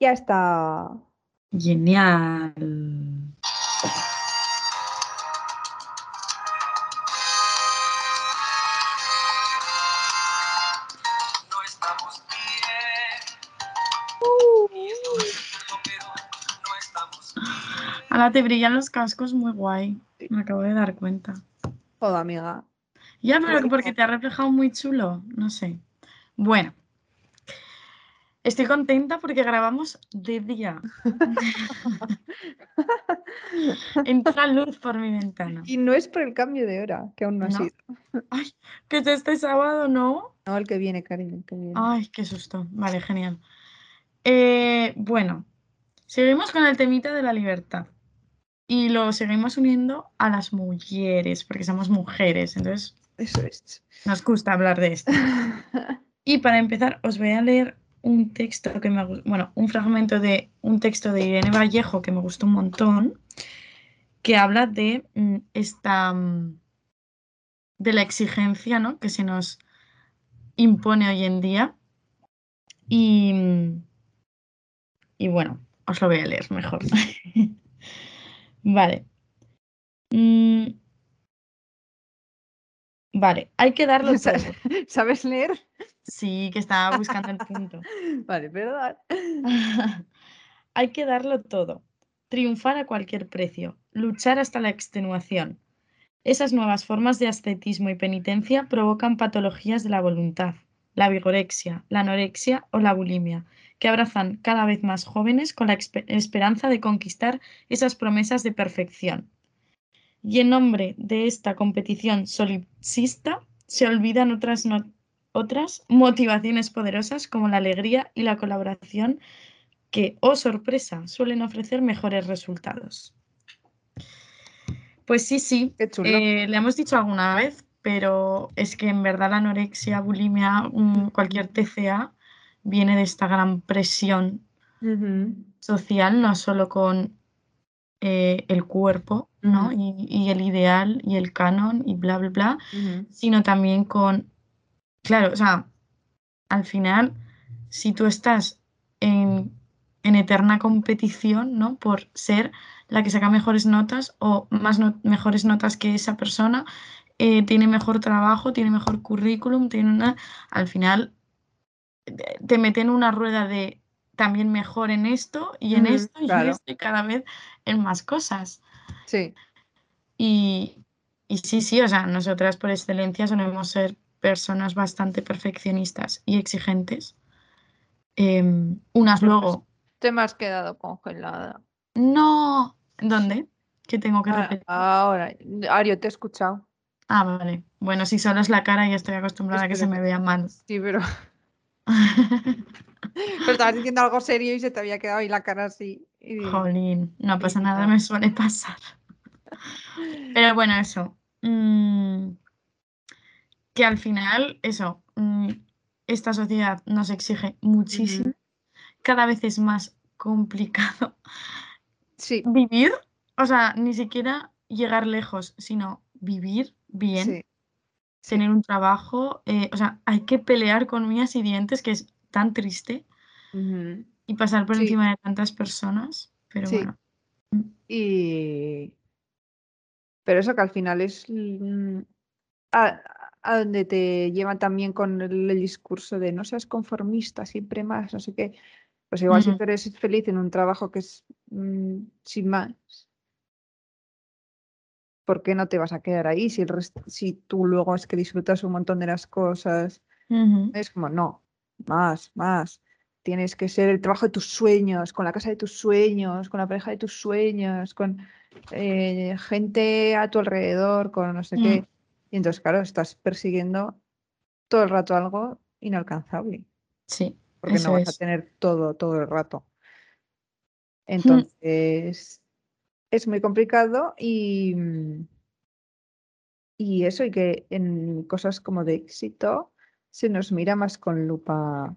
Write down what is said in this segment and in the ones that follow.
Ya está. Genial. Ahora te brillan los cascos muy guay. Me acabo de dar cuenta. Joder, amiga. Ya, pero porque te ha reflejado muy chulo. No sé. Bueno. Estoy contenta porque grabamos de día. Entra luz por mi ventana. Y no es por el cambio de hora, que aún no ha No. sido. Ay, que es este sábado, ¿no? No, el que viene, cariño, el que viene. Ay, qué susto. Vale, genial. Eh, bueno, seguimos con el temita de la libertad. Y lo seguimos uniendo a las mujeres, porque somos mujeres, entonces Eso es. nos gusta hablar de esto. Y para empezar, os voy a leer un texto que me bueno, un fragmento de un texto de Irene Vallejo que me gustó un montón, que habla de mm, esta mm, de la exigencia, ¿no? que se nos impone hoy en día. Y, mm, y bueno, os lo voy a leer mejor. vale. Mm, Vale, hay que darlo. ¿Sabes leer? Sí, que estaba buscando el punto. Vale, perdón. Hay que darlo todo. Triunfar a cualquier precio. Luchar hasta la extenuación. Esas nuevas formas de ascetismo y penitencia provocan patologías de la voluntad, la vigorexia, la anorexia o la bulimia, que abrazan cada vez más jóvenes con la esperanza de conquistar esas promesas de perfección. Y en nombre de esta competición solipsista se olvidan otras, no- otras motivaciones poderosas como la alegría y la colaboración que, oh sorpresa, suelen ofrecer mejores resultados. Pues sí, sí, Qué chulo. eh, le hemos dicho alguna vez, pero es que en verdad la anorexia, bulimia, cualquier TCA viene de esta gran presión social, no solo con eh, el cuerpo, ¿no? Y, y el ideal y el canon y bla, bla, bla, sino también con, claro, o sea, al final, si tú estás en, en eterna competición, ¿no? Por ser la que saca mejores notas o más no- mejores notas que esa persona, eh, tiene mejor trabajo, tiene mejor currículum, tiene una, al final te- te meten una rueda de también mejor en esto y en esto y en esto y cada vez en más cosas. Sí. Y, y sí, sí, o sea, nosotras por excelencia solemos ser personas bastante perfeccionistas y exigentes. Em, unas luego, Te me has quedado congelada. no, ¿dónde? ¿Qué tengo que Ah, repetir? ahora, Ario, te he escuchado. Ah, vale. Bueno, si solo es la cara, ya estoy acostumbrada a que se me Espérate. vea mal. Sí, pero, pero estabas diciendo algo serio y se te había quedado ahí la cara así. y Jolín, no pasa nada, nada. me suele pasar. Pero bueno, eso. mm, que al final, eso, mm, esta sociedad nos exige muchísimo. Cada vez es más complicado Sí, vivir, o sea, ni siquiera llegar lejos, sino vivir bien, sí. tener un trabajo, eh, o sea, hay que pelear con uñas y dientes, que es tan triste, y pasar por Sí. encima de tantas personas, pero bueno. Y... Pero eso que al final es mm, a, a donde te llevan también con el, el discurso de no seas conformista, siempre más, no sé qué. Pues igual si tú eres feliz en un trabajo que es mm, sin más, ¿por qué no te vas a quedar ahí si, el rest- si tú luego es que disfrutas un montón de las cosas? Es como, no, más, más. Tienes que ser el trabajo de tus sueños, con la casa de tus sueños, con la pareja de tus sueños, con eh, gente a tu alrededor, con no sé Mm. qué. Y entonces, claro, estás persiguiendo todo el rato algo inalcanzable, Sí, porque eso no vas a tener todo, todo el rato. Entonces, es muy complicado y, y eso, y que en cosas como de éxito se nos mira más con lupa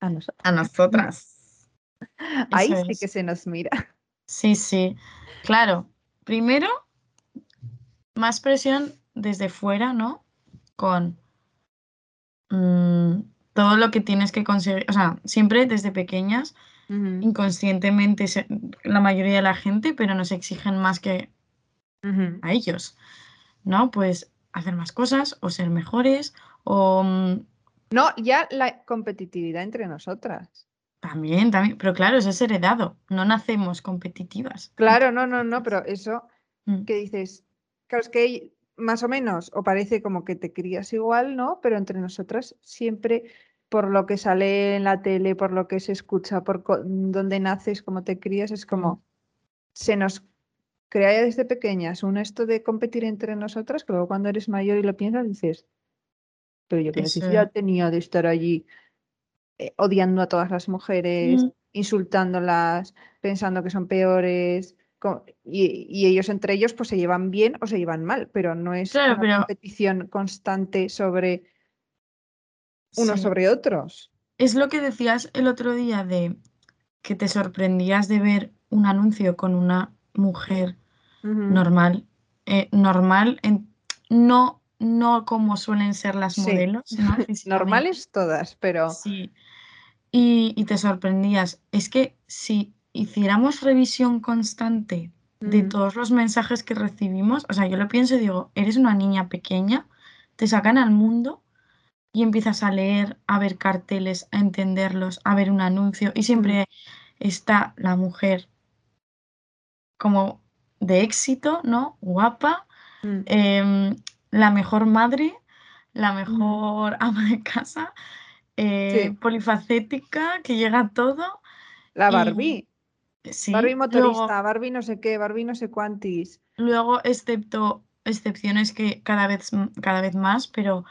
a nosotros. A nosotras. Ahí Eso sí es. que se nos mira. Sí, sí. Claro, primero, más presión desde fuera, ¿no? Con mm, todo lo que tienes que conseguir, o sea, siempre desde pequeñas, inconscientemente se- la mayoría de la gente, pero nos exigen más que a ellos, ¿no? Pues hacer más cosas o ser mejores o mm, No, ya la competitividad entre nosotras. también, también, pero claro, eso es heredado, no nacemos competitivas. Claro, no, no, no, pero eso Mm, que dices, claro, es que más o menos, o parece como que te crías igual, ¿no? Pero entre nosotras siempre, por lo que sale en la tele, por lo que se escucha, por dónde naces, cómo te crías, es como se nos crea ya desde pequeñas un esto de competir entre nosotras, que luego cuando eres mayor y lo piensas dices, pero yo qué Eso necesidad es. tenía de estar allí eh, odiando a todas las mujeres, Mm. insultándolas, pensando que son peores. Y, y ellos entre ellos pues se llevan bien o se llevan mal, pero no es Claro, una pero- competición constante sobre unos Sí. sobre otros. Es lo que decías el otro día de que te sorprendías de ver un anuncio con una mujer normal, eh, normal, en- no, no como suelen ser las Sí. modelos, ¿no? Normales todas, pero Sí. Y, y te sorprendías. Es que si hiciéramos revisión constante de Ujú. todos los mensajes que recibimos, o sea, yo lo pienso y digo, eres una niña pequeña, te sacan al mundo y empiezas a leer, a ver carteles, a entenderlos, a ver un anuncio y siempre está la mujer como de éxito, ¿no? Guapa, Mm. em, la mejor madre, la mejor ama de casa, eh, Sí. polifacética, que llega a todo. la Barbie, Sí, Barbie luego, motorista, Barbie no sé qué, Barbie no sé cuántis. luego, excepto excepciones que cada vez, cada vez más, pero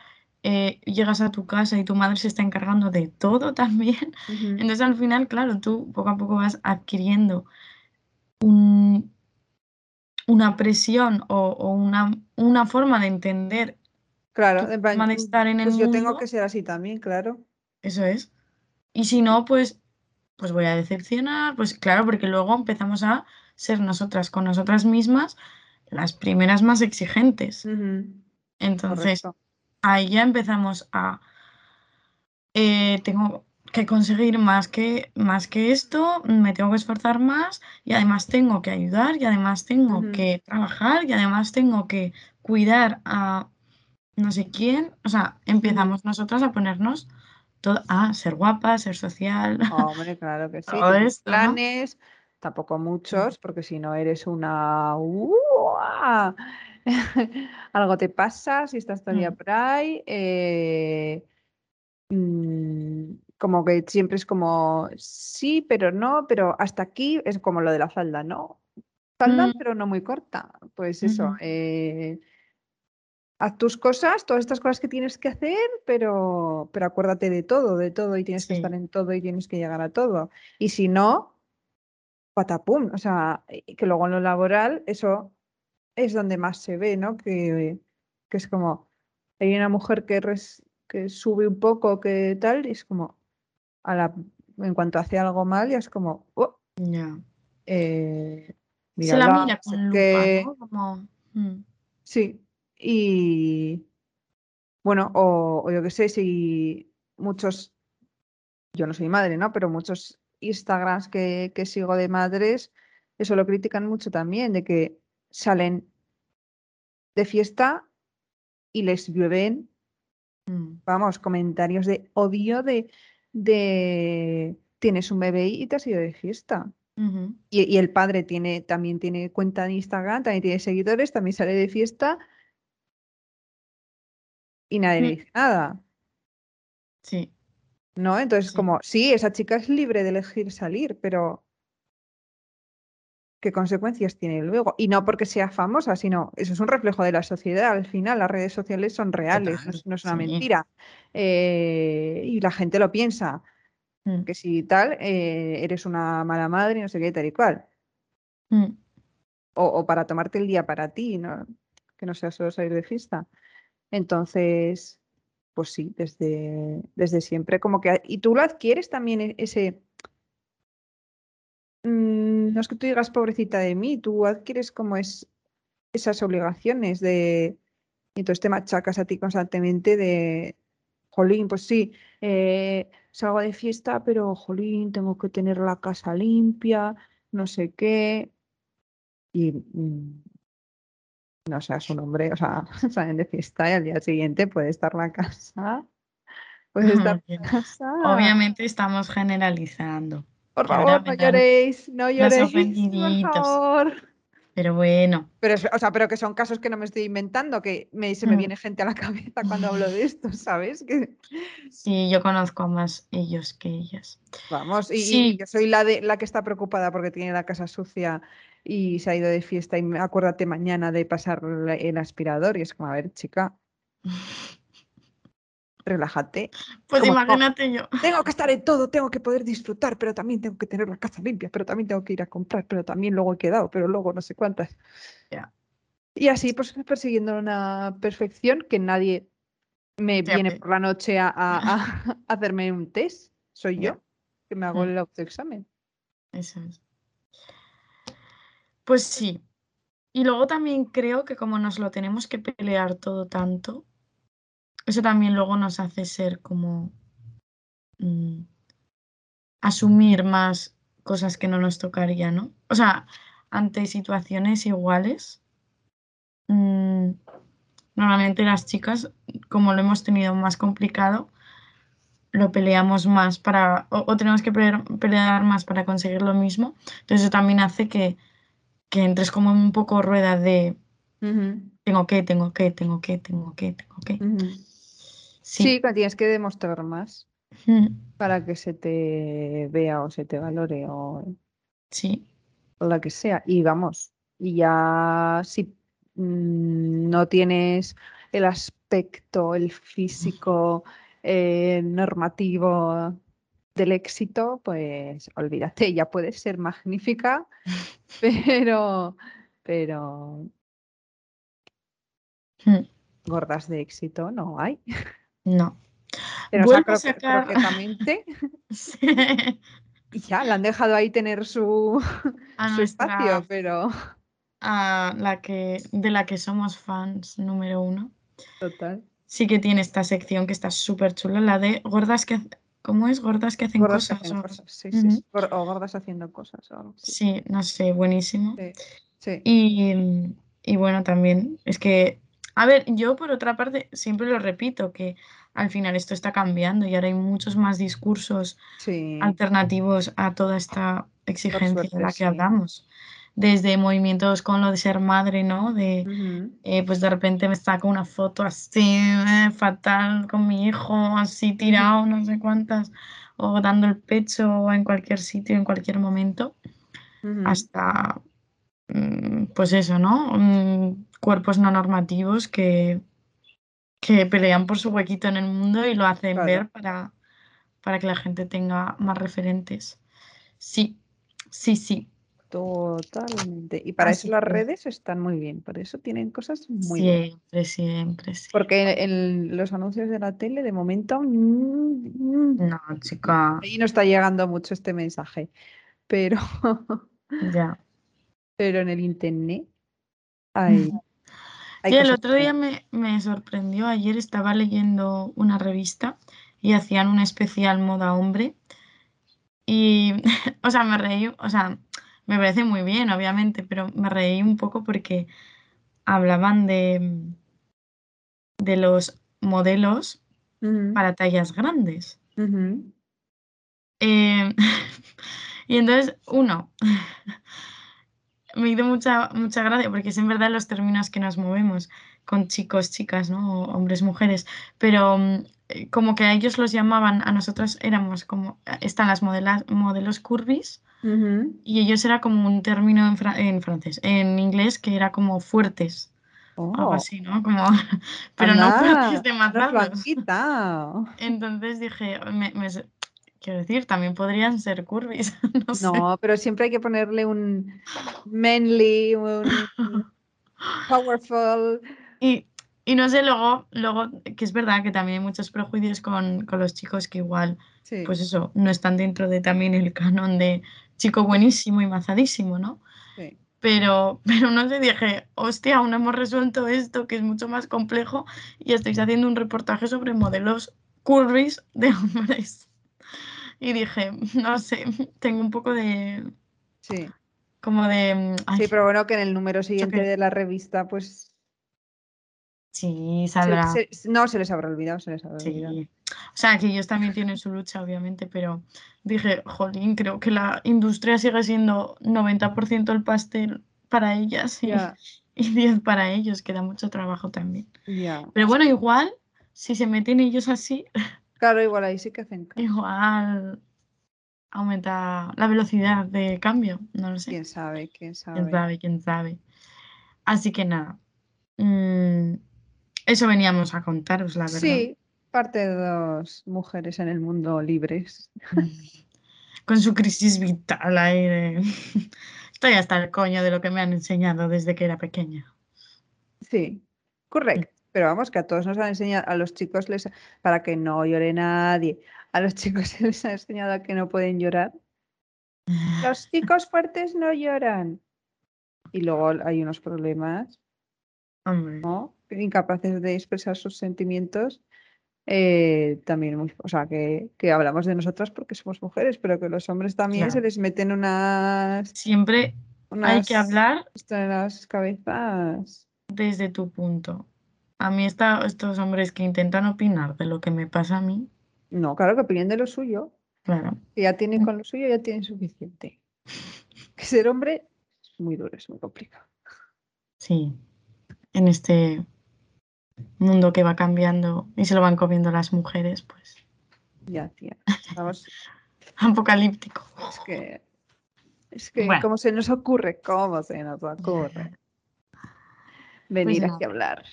eh, llegas a tu casa y tu madre se está encargando de todo también. Entonces al final, claro, tú poco a poco vas adquiriendo un- una presión o, o una, una forma de entender Claro, plan, de estar en el pues yo tengo mundo. que ser así también, claro. Eso es. Y si no, pues, pues voy a decepcionar. Pues claro, porque luego empezamos a ser nosotras con nosotras mismas las primeras más exigentes. Entonces, Correcto. ahí ya empezamos a eh, tengo que conseguir más que, más que esto, me tengo que esforzar más y además tengo que ayudar y además tengo que trabajar y además tengo que cuidar a no sé quién. O sea, empezamos nosotras a ponernos todo, a ser guapa, ser social, Hombre, claro que sí. planes, tampoco muchos, porque si no eres una... ¡Uah! Algo te pasa si estás todavía Mm. por ahí. eh, mm, como que siempre es como sí, pero no, pero hasta aquí es como lo de la falda, ¿no? Falda, Mm, pero no muy corta. Pues eso, eh, haz tus cosas, todas estas cosas que tienes que hacer, pero, pero acuérdate de todo, de todo, y tienes que estar en todo y tienes que llegar a todo. Y si no, patapum. O sea, y que luego en lo laboral, eso es donde más se ve, ¿no? Que, que es como, hay una mujer que, res- que sube un poco, que tal, y es como, a la, en cuanto hace algo mal, ya es como, "Oh, Ya. eh, Se la mírala, mira no sé con lupa, qué". ¿no? Como, mm, Sí, y bueno, o, o yo qué sé, si muchos, yo no soy madre, ¿no? Pero muchos Instagrams que, que sigo de madres, eso lo critican mucho también, de que salen de fiesta y les llueven, mm, vamos, comentarios de odio de, de tienes un bebé y te has ido de fiesta. Y, y el padre tiene, también tiene cuenta de Instagram, también tiene seguidores, también sale de fiesta y nadie le Mm. dice nada. Sí. ¿No? Entonces, Sí. como, sí, esa chica es libre de elegir salir, pero ¿qué consecuencias tiene luego? Y no porque sea famosa, sino eso es un reflejo de la sociedad. Al final, las redes sociales son reales, no Total, es, no es una sí. mentira. Eh, y la gente lo piensa, Mm, que si tal, eh, eres una mala madre, no sé qué, tal y cual. mm. O, o para tomarte el día para ti, ¿no? Que no sea solo salir de fiesta. Entonces, pues sí, desde, desde siempre como que... Y tú lo adquieres también e- ese... mm, no es que tú digas pobrecita de mí, tú adquieres como es esas obligaciones de... Y entonces te machacas a ti constantemente de... jolín, pues sí, eh, salgo de fiesta, pero jolín, tengo que tener la casa limpia, no sé qué. Y mm, no seas un hombre, o sea, salen de fiesta y al día siguiente puede estar la casa. Puede estar la casa. Obviamente estamos generalizando. Por favor, no lloréis, no lloréis, por favor. Pero bueno, Pero, o sea, pero que son casos que no me estoy inventando, que me, se me Mm. viene gente a la cabeza cuando hablo de esto, ¿sabes? Que, sí, yo conozco a más ellos que ellas. vamos, y, y yo soy la, de, la que está preocupada porque tiene la casa sucia y se ha ido de fiesta y acuérdate mañana de pasar el aspirador y es como, a ver, chica, relájate. Pues Como imagínate yo. Tengo que estar en todo, tengo que poder disfrutar, pero también tengo que tener la casa limpia, pero también tengo que ir a comprar, pero también luego he quedado, pero luego no sé cuántas. Y así, pues persiguiendo una perfección que nadie me viene por la noche a, a- a hacerme un test. Soy yo que me hago Mm. el autoexamen. Eso es. Pues sí. Y luego también creo que como nos lo tenemos que pelear todo tanto, eso también luego nos hace ser como mm, asumir más cosas que no nos tocaría, ¿no? O sea, ante situaciones iguales, mm, normalmente las chicas, como lo hemos tenido más complicado, lo peleamos más para, o, o tenemos que pelear, pelear más para conseguir lo mismo. Entonces eso también hace que, que entres como en un poco rueda de tengo que, tengo que, tengo que, tengo que, tengo que. Sí. Sí, tienes que demostrar más Mm, para que se te vea o se te valore o Sí. o la que sea. Y vamos, y ya si mm, no tienes el aspecto, el físico eh, normativo del éxito, pues olvídate, ya puedes ser magnífica, pero, pero Mm, gordas de éxito no hay. No. Pero o sea, a sacar- y ya, la han dejado ahí tener su, A su espacio, pero a la que, de la que somos fans número uno, total. sí que tiene esta sección que está súper chula, la de gordas que, ¿cómo es? Gordas que hacen Gordas que cosas. hacen o- cosas, sí, sí, O gordas haciendo cosas. o algo así. Sí, no sé, buenísimo. Sí, sí. Y, y bueno, también es que, a ver, yo por otra parte siempre lo repito, que al final esto está cambiando y ahora hay muchos más discursos sí. alternativos a toda esta exigencia suerte, de la que sí. hablamos. Desde movimientos con lo de ser madre, ¿no? De, eh, pues de repente me saco una foto así, eh, fatal, con mi hijo así tirado, no sé cuántas, o dando el pecho en cualquier sitio, en cualquier momento hasta, pues eso, ¿no? Mm, Cuerpos no normativos que, que pelean por su huequito en el mundo y lo hacen Claro. ver para, para que la gente tenga más referentes. Sí, sí, sí. Totalmente. Y para Así eso las redes están muy bien. Por eso tienen cosas muy. Siempre, siempre, sí. Porque en los anuncios de la tele, de momento, mm, mm, No, chica, ahí no está llegando mucho este mensaje. Pero, ya. Pero en el internet hay, hay Sí, el otro día me, me sorprendió. Ayer estaba leyendo una revista y hacían un especial moda hombre. Y, o sea, me reí, o sea, me parece muy bien, obviamente, pero me reí un poco porque hablaban de, de los modelos para tallas grandes. Eh, y entonces, uno, me hizo mucha, mucha gracia porque es en verdad los términos que nos movemos con chicos, chicas, ¿no? O hombres, mujeres, pero mm, eh, como que a ellos los llamaban, a nosotros éramos como, están las modelas, modelos curvis Ujú. y ellos era como un término en, fra- en francés, en inglés que era como fuertes, algo Oh, así, ¿no? Como, pero no fuertes de quitado. Entonces dije, me- me- quiero decir, también podrían ser curvis, no sé. No, pero siempre hay que ponerle un manly, un powerful. Y, y no sé, luego, luego, que es verdad que también hay muchos prejuicios con, con los chicos que igual, Sí, pues eso, no están dentro de también el canon de chico buenísimo y mazadísimo, ¿no? sí. Pero, pero no sé, dije, hostia, aún hemos resuelto esto, que es mucho más complejo, y estáis haciendo un reportaje sobre modelos curvis de hombres. Y dije, no sé, tengo un poco de, Sí. como de, ay, Sí, pero bueno, que en el número siguiente de la revista, pues. sí, saldrá. se- no, se les habrá olvidado, se les habrá olvidado. Sí. O sea, que ellos también tienen su lucha, obviamente, pero dije, jolín, creo que la industria sigue siendo 90% el pastel para ellas y, Ya, y 10 para ellos, que da mucho trabajo también. Pero bueno, igual, si se meten ellos así, Claro, igual ahí sí que hacen caso. igual aumenta la velocidad de cambio, no lo sé. Quién sabe, quién Quién sabe. sabe, quién sabe. Así que nada. mm, eso veníamos a contaros, la verdad. Sí, parte de dos mujeres en el mundo libres. Con su crisis vital ahí de... Estoy hasta el coño de lo que me han enseñado desde que era pequeña. Sí, correcto. Pero vamos, que a todos nos han enseñado, a los chicos les, para que no llore nadie, a los chicos se les ha enseñado a que no pueden llorar. Los chicos fuertes no lloran. Y luego hay unos problemas, Hombre, ¿no? Incapaces de expresar sus sentimientos. eh, también, muy- o sea, que, que hablamos de nosotras porque somos mujeres, pero que los hombres también se les meten unas, siempre hay que unas hablar esto en las cabezas. desde tu punto. A mí esta- estos hombres que intentan opinar de lo que me pasa a mí, No, claro que opinen de lo suyo. claro, que ya tienen con lo suyo, ya tienen suficiente. Que ser hombre es muy duro, es muy complicado. sí, en este mundo que va cambiando y se lo van comiendo las mujeres, pues Ya, tía. Vamos, apocalíptico. es que. Es que, Bueno. ¿cómo se nos ocurre? ¿Cómo se nos ocurre? Venir Pues aquí a hablar.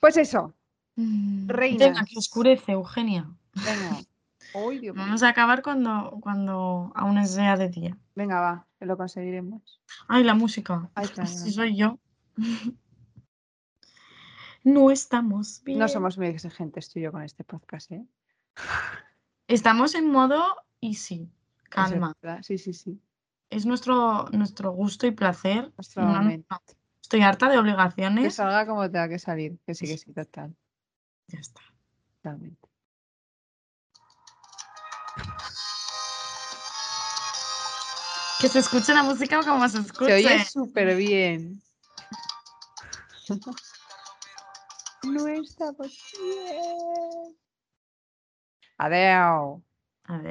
Pues eso, Mm, Reinas. Venga, que oscurece, Eugenia. venga. Uy, Dios mío. Vamos a acabar cuando, cuando aún sea de día. Venga, va, que lo conseguiremos. Ay, la música. Ay, claro. Si soy yo. No estamos bien. No somos muy exigentes tú y yo con este podcast, ¿eh? Estamos en modo easy. Calma. Sí, sí, sí. Es nuestro, nuestro gusto y placer. Nuestro No, no, momento. no. Estoy harta de Que obligaciones. salga como tenga que salir. Que sí, que sí, total. Ya está. Totalmente. Que se escuche la música como se escuche. Se oye súper bien. No estamos bien. Adeu. A ver.